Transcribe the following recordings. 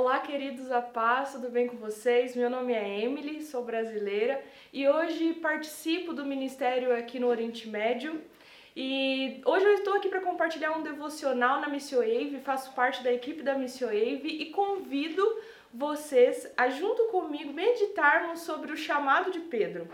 Olá, queridos a paz, tudo bem com vocês? Meu nome é Emily, sou brasileira e hoje participo do ministério aqui no Oriente Médio. E hoje eu estou aqui para compartilhar um devocional na Missio Wave, faço parte da equipe da Missio Wave e convido vocês a junto comigo meditarmos sobre o chamado de Pedro.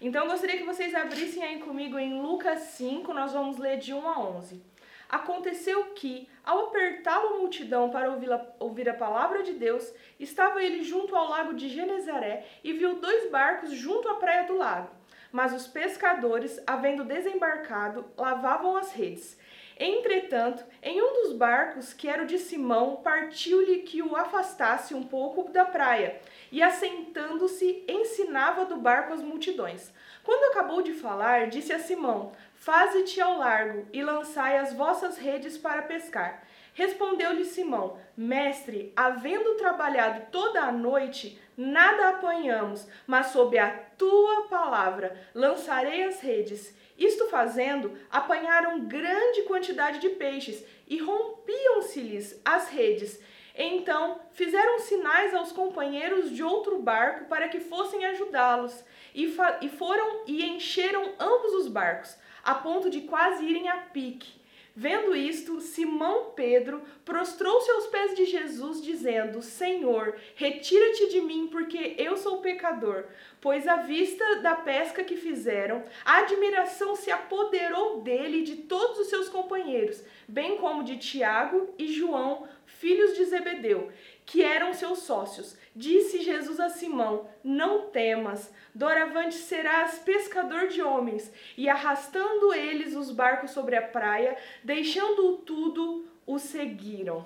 Então eu gostaria que vocês abrissem aí comigo em Lucas 5, nós vamos ler de 1 a 11. Aconteceu que, ao apertar a multidão para ouvir a, ouvir a palavra de Deus, estava ele junto ao lago de Genezaré e viu dois barcos junto à praia do lago. Mas os pescadores, havendo desembarcado, lavavam as redes. Entretanto, em um dos barcos, que era o de Simão, partiu-lhe que o afastasse um pouco da praia, e assentando-se, ensinava do barco as multidões. Quando acabou de falar, disse a Simão: Faze-te ao largo e lançai as vossas redes para pescar. Respondeu-lhe Simão: Mestre, havendo trabalhado toda a noite, nada apanhamos, mas sob a tua palavra lançarei as redes. Isto fazendo, apanharam grande quantidade de peixes e rompiam-se-lhes as redes. Então fizeram sinais aos companheiros de outro barco para que fossem ajudá-los, e, e foram e encheram ambos os barcos a ponto de quase irem a pique. Vendo isto, Simão Pedro prostrou-se aos pés de Jesus, dizendo: Senhor, retira-te de mim, porque eu sou pecador. Pois, à vista da pesca que fizeram, a admiração se apoderou dele e de todos os seus companheiros, bem como de Tiago e João, filhos de Zebedeu, que eram seus sócios. Disse Jesus a Simão: Não temas, doravante serás pescador de homens. E arrastando eles os barcos sobre a praia, deixando-o tudo, o seguiram.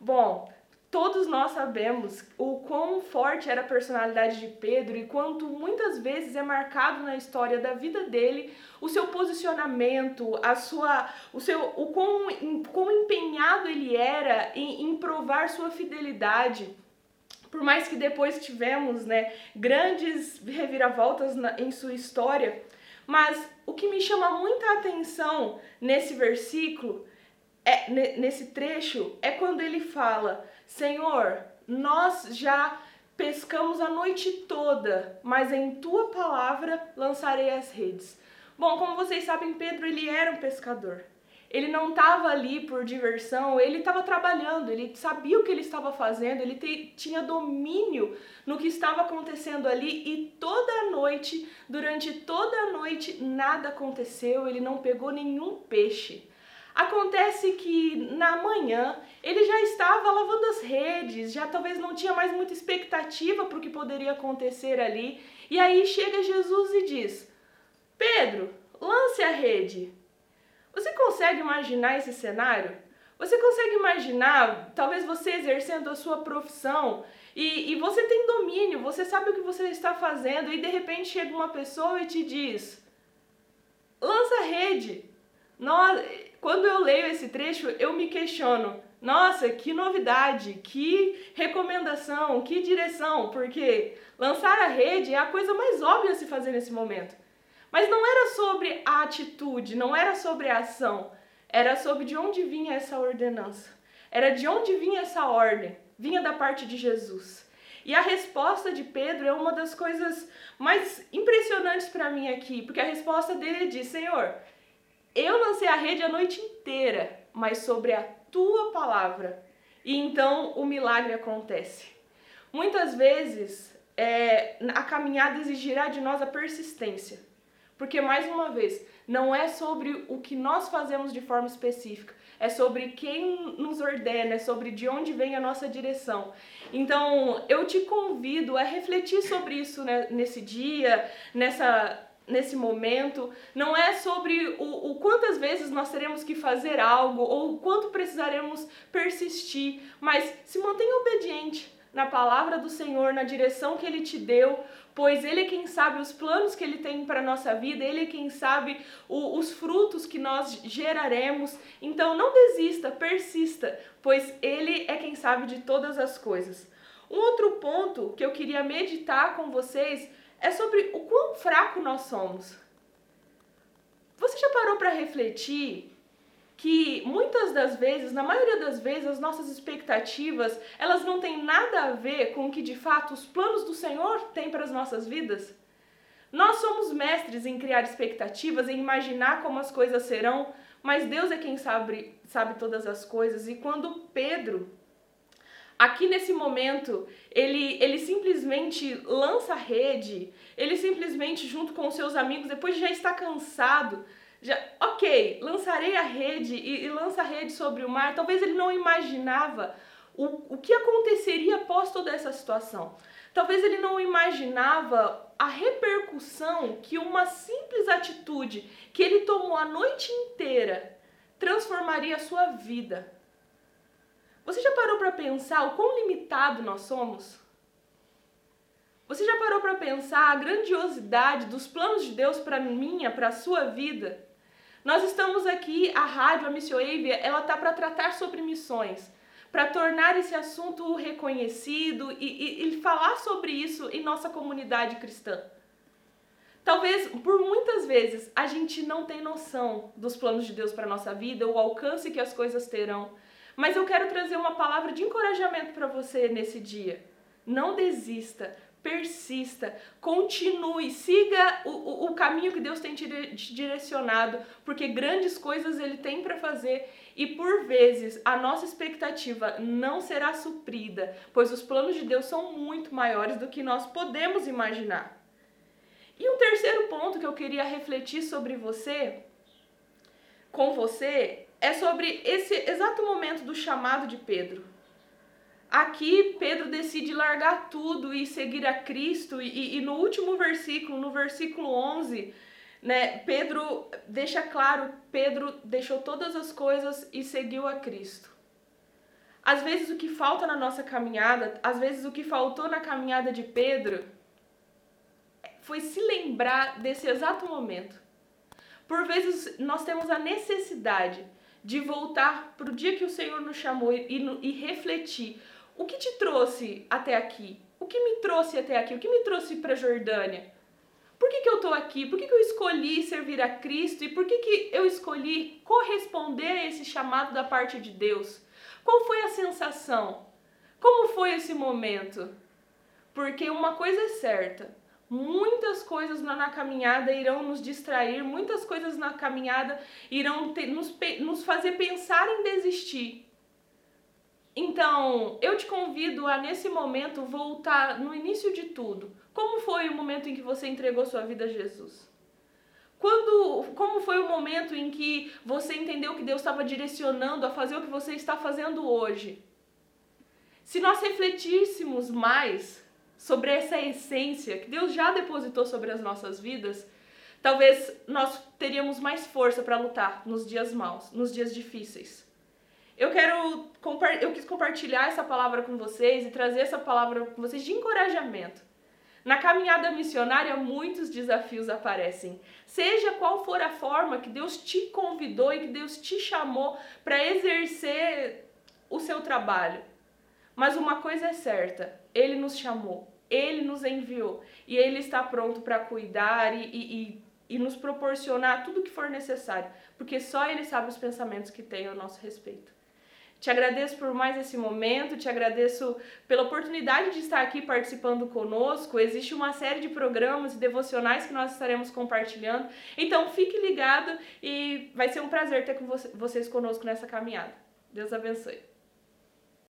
Bom, Todos nós sabemos o quão forte era a personalidade de Pedro e quanto muitas vezes é marcado na história da vida dele o seu posicionamento, a sua, o seu, o quão, quão empenhado ele era em, em provar sua fidelidade. Por mais que depois tivemos né, grandes reviravoltas na, em sua história, mas o que me chama muita atenção nesse versículo, é, nesse trecho, é quando ele fala Senhor, nós já pescamos a noite toda, mas em tua palavra lançarei as redes. Bom, como vocês sabem, Pedro ele era um pescador. Ele não estava ali por diversão, ele estava trabalhando, ele sabia o que ele estava fazendo, ele te, tinha domínio no que estava acontecendo ali e toda a noite, durante toda a noite, nada aconteceu, ele não pegou nenhum peixe. Acontece que na manhã ele já estava lavando as redes, já talvez não tinha mais muita expectativa para o que poderia acontecer ali. E aí chega Jesus e diz: Pedro, lance a rede. Você consegue imaginar esse cenário? Você consegue imaginar, talvez você exercendo a sua profissão e, e você tem domínio, você sabe o que você está fazendo e de repente chega uma pessoa e te diz: lança a rede. Nós, quando eu leio esse trecho, eu me questiono: nossa, que novidade, que recomendação, que direção, porque lançar a rede é a coisa mais óbvia a se fazer nesse momento. Mas não era sobre a atitude, não era sobre a ação, era sobre de onde vinha essa ordenança. Era de onde vinha essa ordem, vinha da parte de Jesus. E a resposta de Pedro é uma das coisas mais impressionantes para mim aqui, porque a resposta dele diz: Senhor, eu lancei a rede a noite inteira, mas sobre a tua palavra. E então o milagre acontece. Muitas vezes é, a caminhada exigirá de nós a persistência. Porque, mais uma vez, não é sobre o que nós fazemos de forma específica, é sobre quem nos ordena, é sobre de onde vem a nossa direção. Então, eu te convido a refletir sobre isso né, nesse dia, nessa nesse momento, não é sobre o, o, quantas vezes nós teremos que fazer algo ou quanto precisaremos persistir, mas se mantenha obediente na palavra do Senhor, na direção que Ele te deu, pois Ele é quem sabe os planos que Ele tem para nossa vida, Ele é quem sabe o, os frutos que nós geraremos. Então não desista, persista, pois Ele é quem sabe de todas as coisas. Um outro ponto que eu queria meditar com vocês é sobre o quão fraco nós somos. Você já parou para refletir que muitas das vezes, na maioria das vezes, as nossas expectativas, elas não têm nada a ver com o que de fato os planos do Senhor têm para as nossas vidas? Nós somos mestres em criar expectativas, em imaginar como as coisas serão, mas Deus é quem sabe, sabe todas as coisas. E quando Pedro, aqui nesse momento, ele, ele simplesmente lança a rede, ele simplesmente, junto com os seus amigos, depois de já estar cansado, já, ok, lançarei a rede e, e lança a rede sobre o mar. Talvez ele não imaginava o, o que aconteceria após toda essa situação. Talvez ele não imaginava a repercussão que uma simples atitude que ele tomou a noite inteira transformaria a sua vida. Você já parou para pensar o quão limitado nós somos? Você já parou para pensar a grandiosidade dos planos de Deus para minha, para sua vida? Nós estamos aqui, a rádio, a Missio Wave, ela tá para tratar sobre missões para tornar esse assunto reconhecido e, e, e falar sobre isso em nossa comunidade cristã. Talvez por muitas vezes a gente não tem noção dos planos de Deus para nossa vida, o alcance que as coisas terão. Mas eu quero trazer uma palavra de encorajamento para você nesse dia. Não desista, persista, continue, siga o, o, caminho que Deus tem te, te direcionado, porque grandes coisas Ele tem para fazer e por vezes a nossa expectativa não será suprida, pois os planos de Deus são muito maiores do que nós podemos imaginar. E um terceiro ponto que eu queria refletir sobre você, com você, é sobre esse exato momento do chamado de Pedro. Aqui Pedro decide largar tudo e seguir a Cristo, e, e, no último versículo, no versículo 11, né, Pedro deixa claro, Pedro deixou todas as coisas e seguiu a Cristo. Às vezes o que falta na nossa caminhada, às vezes o que faltou na caminhada de Pedro, foi se lembrar desse exato momento. Por vezes nós temos a necessidade de voltar para o dia que o Senhor nos chamou e, e, refletir o que te trouxe até aqui? O que me trouxe até aqui? O que me trouxe para Jordânia? Por que, que eu estou aqui? Por que, que eu escolhi servir a Cristo? E por que, que eu escolhi corresponder a esse chamado da parte de Deus? Qual foi a sensação? Como foi esse momento? Porque uma coisa é certa: muitas coisas na, na caminhada irão nos distrair, muitas coisas na caminhada irão ter, nos, nos fazer pensar em desistir. Então, eu te convido a nesse momento voltar no início de tudo. Como foi o momento em que você entregou sua vida a Jesus? Quando, como foi o momento em que você entendeu que Deus estava direcionando a fazer o que você está fazendo hoje? Se nós refletíssemos mais sobre essa essência que Deus já depositou sobre as nossas vidas, talvez nós teríamos mais força para lutar nos dias maus, nos dias difíceis. Eu quero eu quis compartilhar essa palavra com vocês e trazer essa palavra com vocês de encorajamento. Na caminhada missionária, muitos desafios aparecem. Seja qual for a forma que Deus te convidou e que Deus te chamou para exercer o seu trabalho. Mas uma coisa é certa: Ele nos chamou, Ele nos enviou e Ele está pronto para cuidar e, e, e, nos proporcionar tudo o que for necessário, porque só Ele sabe os pensamentos que tem ao nosso respeito. Te agradeço por mais esse momento, te agradeço pela oportunidade de estar aqui participando conosco. Existe uma série de programas e devocionais que nós estaremos compartilhando. Então fique ligado e vai ser um prazer ter com vocês conosco nessa caminhada. Deus abençoe.